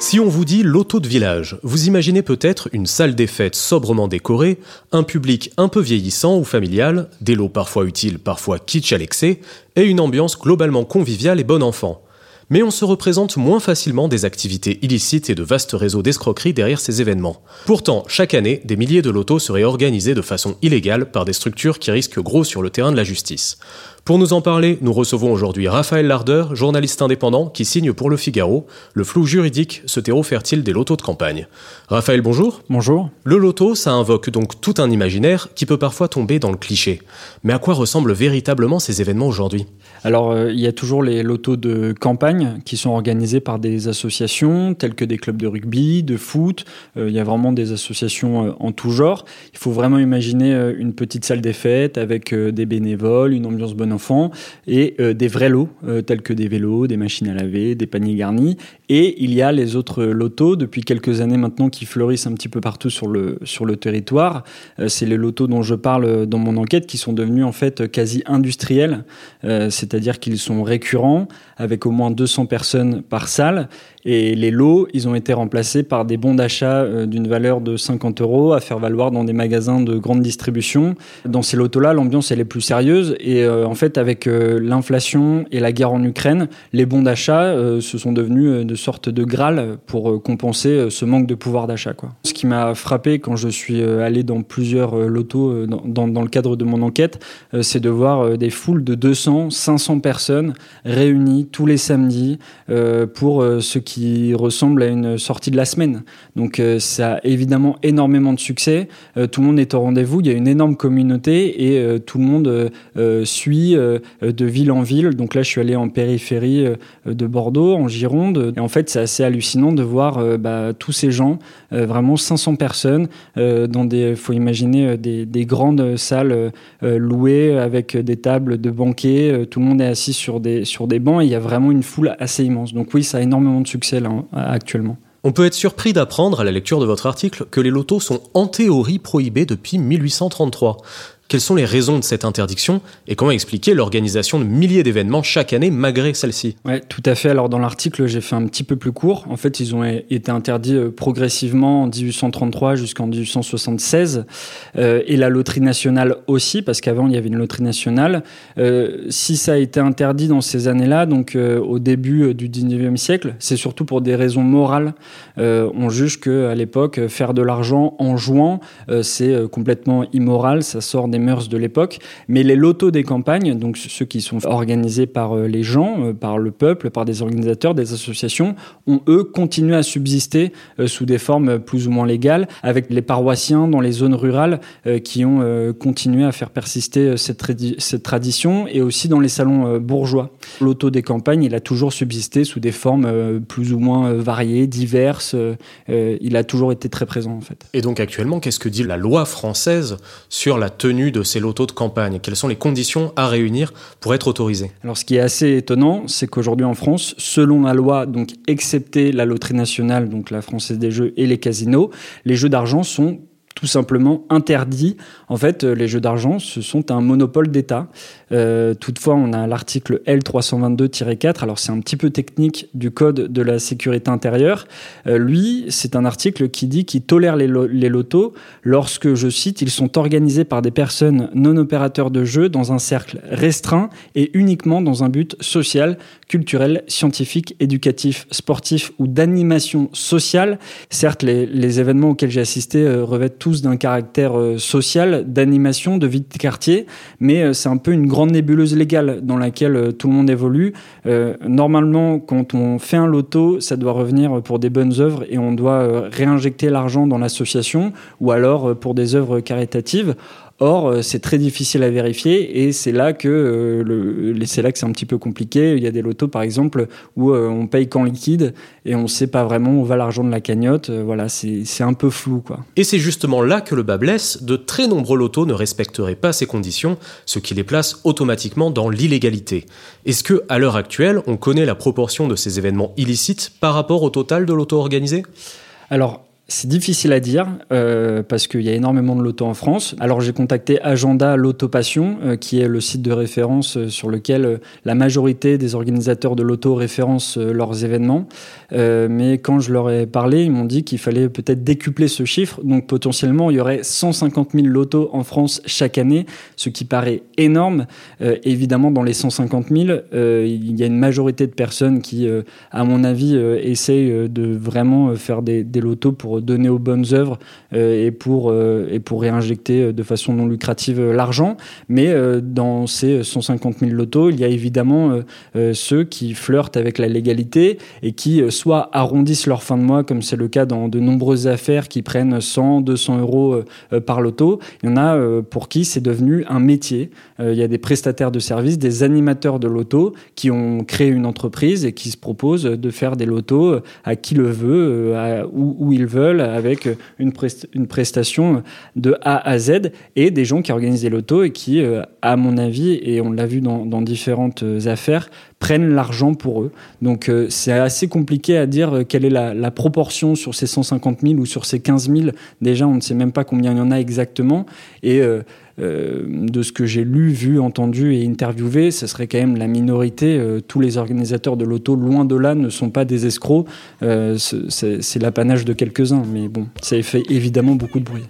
Si on vous dit loto de village, vous imaginez peut-être une salle des fêtes sobrement décorée, un public un peu vieillissant ou familial, des lots parfois utiles, parfois kitsch à l'excès, et une ambiance globalement conviviale et bon enfant. Mais on se représente moins facilement des activités illicites et de vastes réseaux d'escroquerie derrière ces événements. Pourtant, chaque année, des milliers de lotos seraient organisés de façon illégale par des structures qui risquent gros sur le terrain de la justice. Pour nous en parler, nous recevons aujourd'hui Raphaël Lardeur, journaliste indépendant qui signe pour Le Figaro le flou juridique, ce terreau fertile des lotos de campagne. Raphaël, bonjour. Bonjour. Le loto, ça invoque donc tout un imaginaire qui peut parfois tomber dans le cliché. Mais à quoi ressemblent véritablement ces événements aujourd'hui? Alors, euh, il y a toujours les lotos de campagne qui sont organisés par des associations telles que des clubs de rugby, de foot. Euh, il y a vraiment des associations euh, en tout genre. Il faut vraiment imaginer une petite salle des fêtes avec des bénévoles, une ambiance bonne enfants et euh, des vrais lots euh, tels que des vélos, des machines à laver, des paniers garnis. Et il y a les autres lotos depuis quelques années maintenant qui fleurissent un petit peu partout sur le, sur le territoire. Euh, c'est les lotos dont je parle dans mon enquête qui sont devenus en fait quasi industriels, c'est-à-dire qu'ils sont récurrents avec au moins 200 personnes par salle et les lots, ils ont été remplacés par des bons d'achat euh, d'une valeur de 50 euros à faire valoir dans des magasins de grande distribution. Dans ces lotos-là, l'ambiance, elle est plus sérieuse. Et euh, en fait, avec euh, l'inflation et la guerre en Ukraine, les bons d'achat se sont devenus de sorte de Graal pour compenser ce manque de pouvoir d'achat. Quoi. Ce qui m'a frappé quand je suis allé dans plusieurs lotos dans, dans, le cadre de mon enquête, c'est de voir des foules de 200, 500 personnes réunies tous les samedis pour ce qui ressemble à une sortie de la semaine. Donc euh, ça a évidemment énormément de succès. Euh, tout le monde est au rendez-vous. Il y a une énorme communauté et euh, tout le monde suit de ville en ville. Donc là, je suis allé en périphérie de Bordeaux, en Gironde. Fait, c'est assez hallucinant de voir bah, tous ces gens, vraiment 500 personnes, dans des, faut imaginer des, des grandes salles louées avec des tables de banquets. tout le monde est assis sur des sur des bancs et il y a vraiment une foule assez immense. Donc oui, ça a énormément de succès actuellement. On peut être surpris d'apprendre à la lecture de votre article que les lotos sont en théorie prohibés depuis 1833. Quelles sont les raisons de cette interdiction et comment expliquer l'organisation de milliers d'événements chaque année malgré celle-ci? Oui, tout à fait. Alors dans l'article, j'ai fait un petit peu plus court. En fait, ils ont été interdits euh, progressivement en 1833 jusqu'en 1876 euh, et la loterie nationale aussi, parce qu'avant il y avait une loterie nationale. Euh, si ça a été interdit dans ces années-là, donc au début du 19e siècle, c'est surtout pour des raisons morales. On juge que à l'époque, faire de l'argent en jouant, c'est complètement immoral. Ça sort des mœurs de l'époque, mais les lotos des campagnes, donc ceux qui sont organisés par euh, les gens, euh, par le peuple, par des organisateurs, des associations, ont eux continué à subsister euh, sous des formes plus ou moins légales, avec les paroissiens dans les zones rurales qui ont continué à faire persister cette, cette tradition, et aussi dans les salons bourgeois. L'auto des campagnes, il a toujours subsisté sous des formes plus ou moins variées, diverses. il a toujours été très présent en fait. Et donc actuellement, qu'est-ce que dit la loi française sur la tenue de ces lotos de campagne. Quelles sont les conditions à réunir pour être autorisé Alors, ce qui est assez étonnant, c'est qu'aujourd'hui en France, selon la loi, donc excepté la loterie nationale, donc la Française des Jeux et les casinos, les jeux d'argent sont tout simplement interdit. En fait, euh, les jeux d'argent, ce sont un monopole d'État. Euh, toutefois, on a l'article L322-4. Alors, c'est un petit peu technique du Code de la sécurité intérieure. Euh, lui, c'est un article qui dit qu'il tolère les, lotos lorsque, je cite, ils sont organisés par des personnes non opérateurs de jeux dans un cercle restreint et uniquement dans un but social, culturel, scientifique, éducatif, sportif ou d'animation sociale. Certes, les, les événements auxquels j'ai assisté revêtent tout d'un caractère euh, social, d'animation, de vie de quartier, mais euh, c'est un peu une grande nébuleuse légale dans laquelle euh, tout le monde évolue. normalement, quand on fait un loto, ça doit revenir pour des bonnes œuvres et on doit réinjecter l'argent dans l'association ou alors pour des œuvres caritatives. Or, euh, c'est très difficile à vérifier et c'est là que euh, c'est là que c'est un petit peu compliqué. Il y a des lotos, par exemple, où euh, on paye qu'en liquide et on ne sait pas vraiment où va l'argent de la cagnotte. voilà, c'est un peu flou, quoi. Et c'est justement là que le bas blesse. De très nombreux lotos ne respecteraient pas ces conditions, ce qui les place automatiquement dans l'illégalité. Est-ce que, à l'heure actuelle, on connaît la proportion de ces événements illicites par rapport au total de l'auto organisé Alors, c'est difficile à dire euh, parce qu'il y a énormément de loto en France. Alors j'ai contacté Agenda Loto-Passion, euh, qui est le site de référence euh, sur lequel euh, la majorité des organisateurs de loto référencent leurs événements. Mais quand je leur ai parlé, ils m'ont dit qu'il fallait peut-être décupler ce chiffre. Donc potentiellement, il y aurait 150 000 lotos en France chaque année, ce qui paraît énorme. évidemment, dans les 150 000, il y a une majorité de personnes qui, à mon avis, essayent de vraiment faire des, des lotos pour donner aux bonnes œuvres euh, et, pour, euh, et pour réinjecter euh, de façon non lucrative l'argent. Mais dans ces 150 000 lotos, il y a évidemment ceux qui flirtent avec la légalité et qui soit arrondissent leur fin de mois, comme c'est le cas dans de nombreuses affaires qui prennent 100, 200 euros par loto. Il y en a pour qui c'est devenu un métier. Il y a des prestataires de services, des animateurs de loto qui ont créé une entreprise et qui se proposent de faire des lotos à qui le veut, où, ils veulent avec une, prestation de A à Z et des gens qui organisent des lotos et qui, euh, à mon avis, et on l'a vu dans, différentes euh, affaires, prennent l'argent pour eux. Donc euh, c'est assez compliqué à dire quelle est la, proportion sur ces 150 000 ou sur ces 15 000. Déjà, on ne sait même pas combien il y en a exactement. Et euh, de ce que j'ai lu, vu, entendu et interviewé, ce serait quand même la minorité. Euh, tous les organisateurs de l'auto, loin de là, ne sont pas des escrocs. Euh, c'est l'apanage de quelques-uns, mais bon, ça fait évidemment beaucoup de bruit.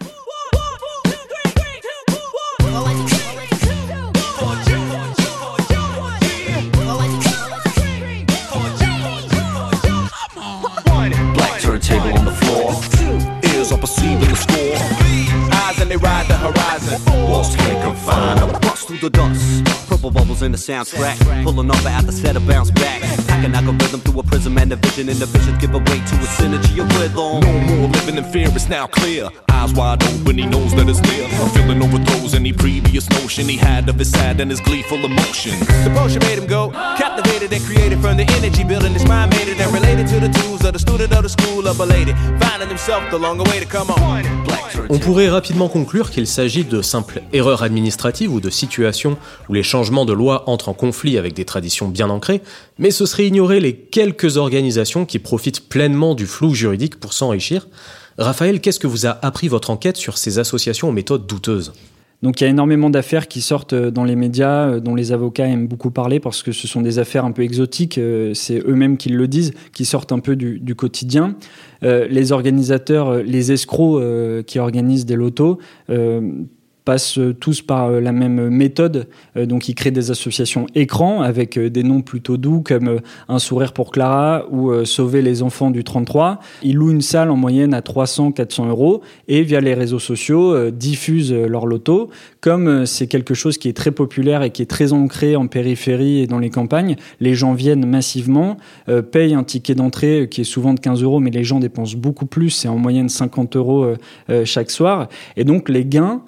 Soundtrack. Pulling off at the set of bounce back. Packing algorithm through a prism and a vision. And the vision give away to a synergy of rhythm. No more living in fear, it's now clear. Eyes wide open, he knows that it's near. I'm feeling overthrows any previous notion he had of his sad and his gleeful emotion. The potion made him go, captivated and created from the energy building his mind made it and related to the tools of the student of the school of belated. Finding himself the longer way to come on. On pourrait rapidement conclure qu'il s'agit de simples erreurs administratives ou de situations où les changements de loi entrent en conflit avec des traditions bien ancrées, mais ce serait ignorer les quelques organisations qui profitent pleinement du flou juridique pour s'enrichir. Raphaël, qu'est-ce que vous a appris votre enquête sur ces associations aux méthodes douteuses? Donc il y a énormément d'affaires qui sortent euh, dans les médias, euh, dont les avocats aiment beaucoup parler parce que ce sont des affaires un peu exotiques, euh, c'est eux-mêmes qui le disent, qui sortent un peu du, quotidien. les organisateurs, les escrocs qui organisent des lotos passent tous par euh, la même méthode. Euh, donc, ils créent des associations écrans avec euh, des noms plutôt doux comme Un sourire pour Clara ou Sauver les enfants du 33. Ils louent une salle en moyenne à 300-400 euros et via les réseaux sociaux diffusent leur loto. Comme c'est quelque chose qui est très populaire et qui est très ancré en périphérie et dans les campagnes, les gens viennent massivement, payent un ticket d'entrée qui est souvent de 15 euros, mais les gens dépensent beaucoup plus, c'est en moyenne 50 euros chaque soir. Et donc les gains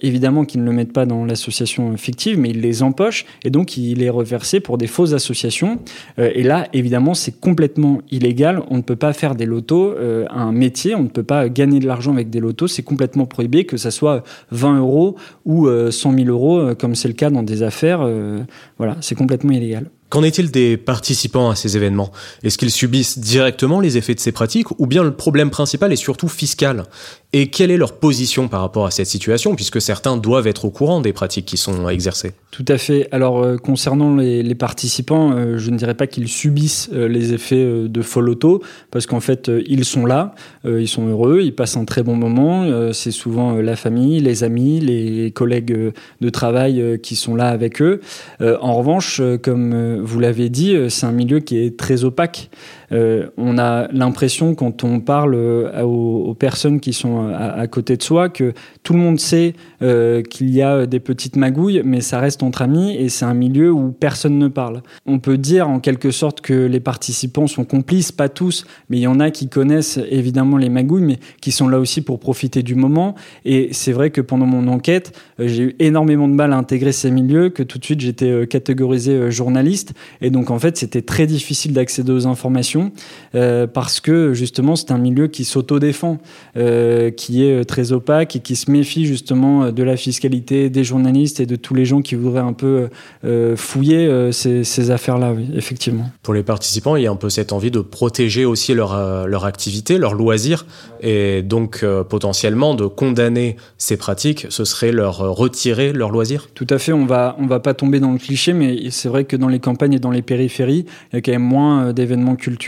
évidemment qu'ils ne le mettent pas dans l'association fictive, mais ils les empochent et donc il est reversé pour des fausses associations. Euh, et là, évidemment, c'est complètement illégal. On ne peut pas faire des lotos euh, un métier, on ne peut pas gagner de l'argent avec des lotos. C'est complètement prohibé, que ça soit 20 euros ou 100 000 euros, comme c'est le cas dans des affaires. Euh, voilà, c'est complètement illégal. Qu'en est-il des participants à ces événements? Est-ce qu'ils subissent directement les effets de ces pratiques ou bien le problème principal est surtout fiscal? Et quelle est leur position par rapport à cette situation puisque certains doivent être au courant des pratiques qui sont exercées? Tout à fait. Alors euh, concernant les, participants, euh, je ne dirais pas qu'ils subissent euh, les effets de Foloto parce qu'en fait ils sont là, ils sont heureux, ils passent un très bon moment. C'est souvent la famille, les amis, les collègues de travail qui sont là avec eux. en revanche, comme vous l'avez dit, c'est un milieu qui est très opaque. On a l'impression quand on parle aux, personnes qui sont à, côté de soi que tout le monde sait qu'il y a des petites magouilles, mais ça reste entre amis et c'est un milieu où personne ne parle. On peut dire en quelque sorte que les participants sont complices, pas tous, mais il y en a qui connaissent évidemment les magouilles, mais qui sont là aussi pour profiter du moment. Et c'est vrai que pendant mon enquête, euh, j'ai eu énormément de mal à intégrer ces milieux, que tout de suite j'étais euh, catégorisé euh, journaliste. Et donc en fait, c'était très difficile d'accéder aux informations parce que justement, c'est un milieu qui s'auto-défend, qui est très opaque et qui se méfie justement de la fiscalité, des journalistes et de tous les gens qui voudraient un peu fouiller ces, ces affaires-là, oui, effectivement. Pour les participants, il y a un peu cette envie de protéger aussi leur, leur activité, leur loisir, et donc potentiellement de condamner ces pratiques, ce serait leur retirer leur loisir? Tout à fait, on va, on va pas tomber dans le cliché, mais c'est vrai que dans les campagnes et dans les périphéries, il y a quand même moins euh, d'événements culturels.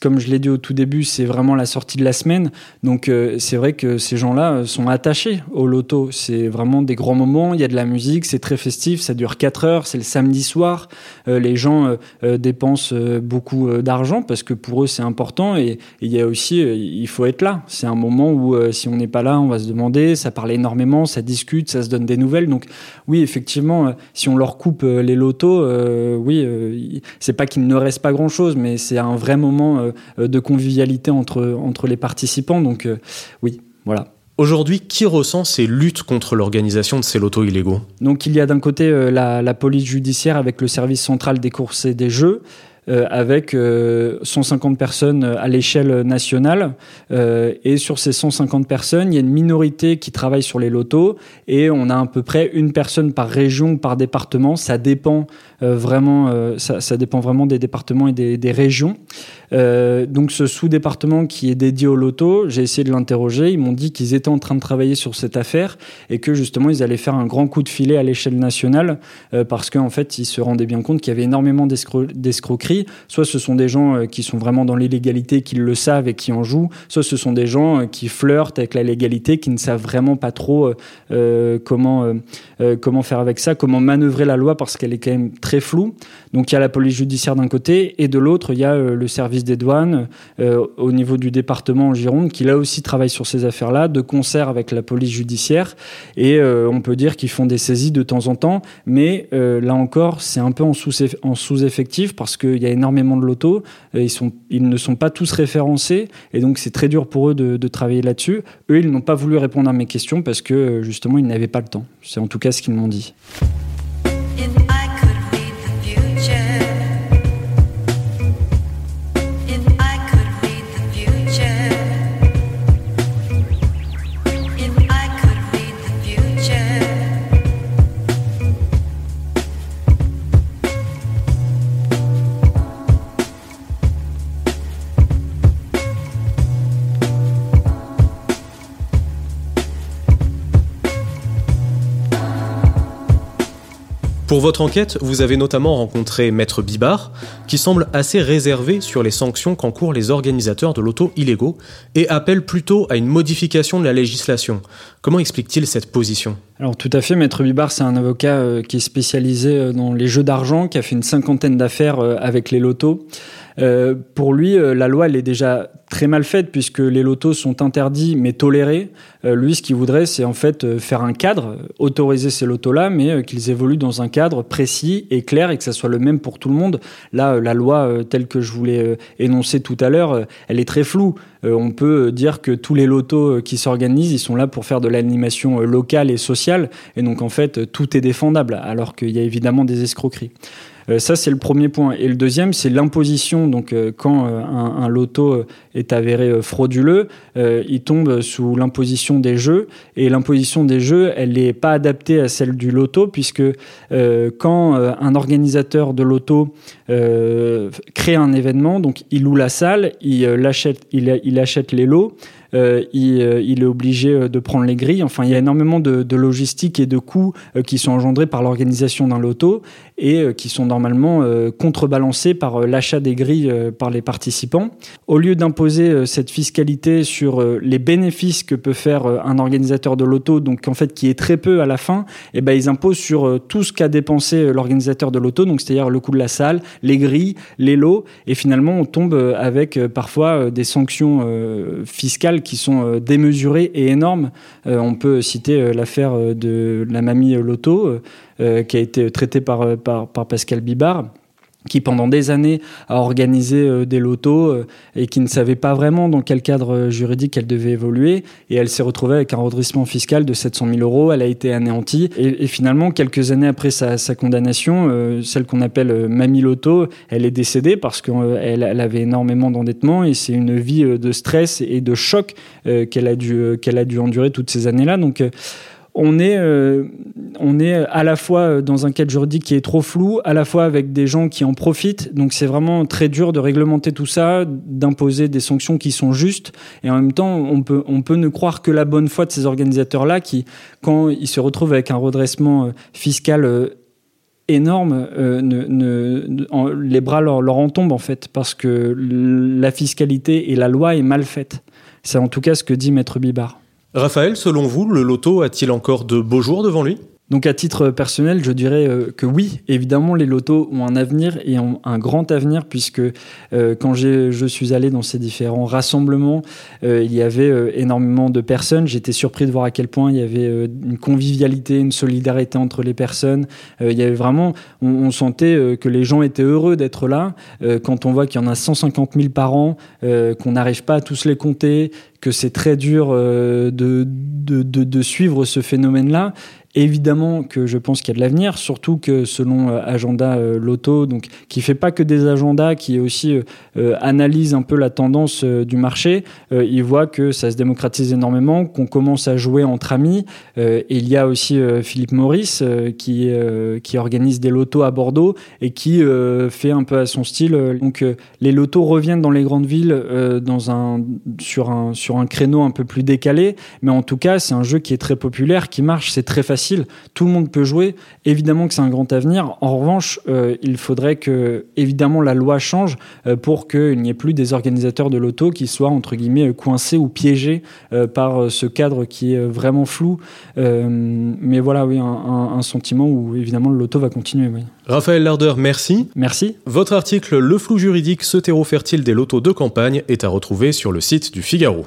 Comme je l'ai dit au tout début, c'est vraiment la sortie de la semaine. Donc euh, c'est vrai que ces gens-là euh, sont attachés au loto. C'est vraiment des grands moments, il y a de la musique, c'est très festif, ça dure 4 heures, c'est le samedi soir. les gens dépensent beaucoup d'argent parce que pour eux c'est important et il y a aussi, il faut être là. C'est un moment où si on n'est pas là, on va se demander, ça parle énormément, ça discute, ça se donne des nouvelles. Donc oui, effectivement, euh, si on leur coupe euh, les lotos, euh, oui, c'est pas qu'il ne reste pas grand-chose, mais c'est un vrai moment de convivialité entre, entre les participants. Donc oui, voilà. Aujourd'hui, qui ressent ces luttes contre l'organisation de ces lotos illégaux? Donc il y a d'un côté la, la, police judiciaire avec le service central des courses et des jeux, euh, avec 150 euh, personnes à l'échelle nationale. Euh, et sur ces 150 personnes, il y a une minorité qui travaille sur les lotos et on a à peu près une personne par région ou par département. Ça dépend vraiment, ça, ça, dépend vraiment des départements et des, régions. Euh, donc ce sous-département qui est dédié au loto, j'ai essayé de l'interroger. Ils m'ont dit qu'ils étaient en train de travailler sur cette affaire et que justement ils allaient faire un grand coup de filet à l'échelle nationale euh, parce qu'en fait ils se rendaient bien compte qu'il y avait énormément d'escroqueries. Soit ce sont des gens euh, qui sont vraiment dans l'illégalité, qui le savent et qui en jouent, soit ce sont des gens qui flirtent avec la légalité, qui ne savent vraiment pas trop comment, comment faire avec ça, comment manœuvrer la loi parce qu'elle est quand même très floue. Donc il y a la police judiciaire d'un côté et de l'autre il y a le service des douanes euh, au niveau du département en Gironde, qui là aussi travaille sur ces affaires-là, de concert avec la police judiciaire. Et euh, on peut dire qu'ils font des saisies de temps en temps, mais euh, là encore, c'est un peu en sous-effectif parce qu'il y a énormément de lotos. ils, ils ne sont pas tous référencés et donc c'est très dur pour eux de travailler là-dessus. Eux, ils n'ont pas voulu répondre à mes questions parce que justement, ils n'avaient pas le temps. C'est en tout cas ce qu'ils m'ont dit. Pour votre enquête, vous avez notamment rencontré Maître Bibard, qui semble assez réservé sur les sanctions qu'encourent les organisateurs de l'auto illégaux et appelle plutôt à une modification de la législation. Comment explique-t-il cette position? Alors tout à fait, Maître Bibard, c'est un avocat euh, qui est spécialisé euh, dans les jeux d'argent, qui a fait une cinquantaine d'affaires euh, avec les lotos. Pour lui, la loi, elle est déjà très mal faite puisque les lotos sont interdits mais tolérés. lui, ce qu'il voudrait, c'est en fait faire un cadre, autoriser ces lotos-là, mais qu'ils évoluent dans un cadre précis et clair et que ça soit le même pour tout le monde. Là, la loi telle que je voulais énoncer tout à l'heure, elle est très floue. on peut dire que tous les lotos qui s'organisent, ils sont là pour faire de l'animation locale et sociale et donc en fait tout est défendable, alors qu'il y a évidemment des escroqueries. Euh, ça, c'est le premier point. Et le deuxième, c'est l'imposition. Donc, euh, quand euh, un, loto est avéré frauduleux, il tombe sous l'imposition des jeux. Et l'imposition des jeux, elle n'est pas adaptée à celle du loto, puisque quand un organisateur de loto crée un événement, donc il loue la salle, il, achète, il, il achète les lots, il, il, est obligé de prendre les grilles. Enfin, il y a énormément de, de logistique et de coûts qui sont engendrés par l'organisation d'un loto et qui sont normalement contrebalancés par l'achat des grilles par les participants. Au lieu d'imposer cette fiscalité sur les bénéfices que peut faire un organisateur de loto, donc en fait qui est très peu à la fin, et eh ben ils imposent sur tout ce qu'a dépensé l'organisateur de loto, donc c'est-à-dire le coût de la salle, les grilles, les lots, et finalement on tombe avec parfois des sanctions fiscales qui sont démesurées et énormes. on peut citer l'affaire de la mamie Loto, qui a été traitée par Pascal Bibard qui pendant des années a organisé euh, des lotos euh, et qui ne savait pas vraiment dans quel cadre euh, juridique elle devait évoluer. Et elle s'est retrouvée avec un redressement fiscal de 700 000 euros. Elle a été anéantie. Et, finalement, quelques années après sa, sa condamnation, celle qu'on appelle Mamie Loto, elle est décédée parce qu'elle elle avait énormément d'endettement et c'est une vie de stress et de choc qu'elle a dû qu'elle a dû endurer toutes ces années-là. Donc on est, euh, on est à la fois dans un cadre juridique qui est trop flou, à la fois avec des gens qui en profitent. Donc c'est vraiment très dur de réglementer tout ça, d'imposer des sanctions qui sont justes. Et en même temps, on peut, on peut ne croire que la bonne foi de ces organisateurs-là qui, quand ils se retrouvent avec un redressement euh, fiscal euh, énorme, ne, les bras leur, leur en tombent en fait, parce que la fiscalité et la loi est mal faite. C'est en tout cas ce que dit Maître Bibard. Raphaël, selon vous, le loto a-t-il encore de beaux jours devant lui? Donc à titre personnel, je dirais euh, que oui, évidemment, les lotos ont un avenir et ont un grand avenir puisque euh, quand je suis allé dans ces différents rassemblements, euh, il y avait énormément de personnes. J'étais surpris de voir à quel point il y avait une convivialité, une solidarité entre les personnes. il y avait vraiment, on, on sentait que les gens étaient heureux d'être là. quand on voit qu'il y en a 150 000 par an, qu'on n'arrive pas à tous les compter, que c'est très dur de, de, de, de suivre ce phénomène-là Évidemment que je pense qu'il y a de l'avenir, surtout que selon euh, Agenda euh, Loto, donc qui fait pas que des agendas, qui aussi euh, analyse un peu la tendance du marché, il voit que ça se démocratise énormément, qu'on commence à jouer entre amis. et il y a aussi Philippe Maurice qui qui organise des lotos à Bordeaux et qui fait un peu à son style. Donc les lotos reviennent dans les grandes villes dans un sur un sur un créneau un peu plus décalé, mais en tout cas c'est un jeu qui est très populaire, qui marche, c'est très facile tout le monde peut jouer. Évidemment que c'est un grand avenir. En revanche, euh, il faudrait que, évidemment, la loi change euh, pour qu'il n'y ait plus des organisateurs de l'auto qui soient, entre guillemets, coincés ou piégés euh, par ce cadre qui est vraiment flou. mais voilà, oui, un, sentiment où, évidemment, le loto va continuer. Raphaël Larder, merci. Merci. Votre article Le flou juridique, ce terreau fertile des lotos de campagne est à retrouver sur le site du Figaro.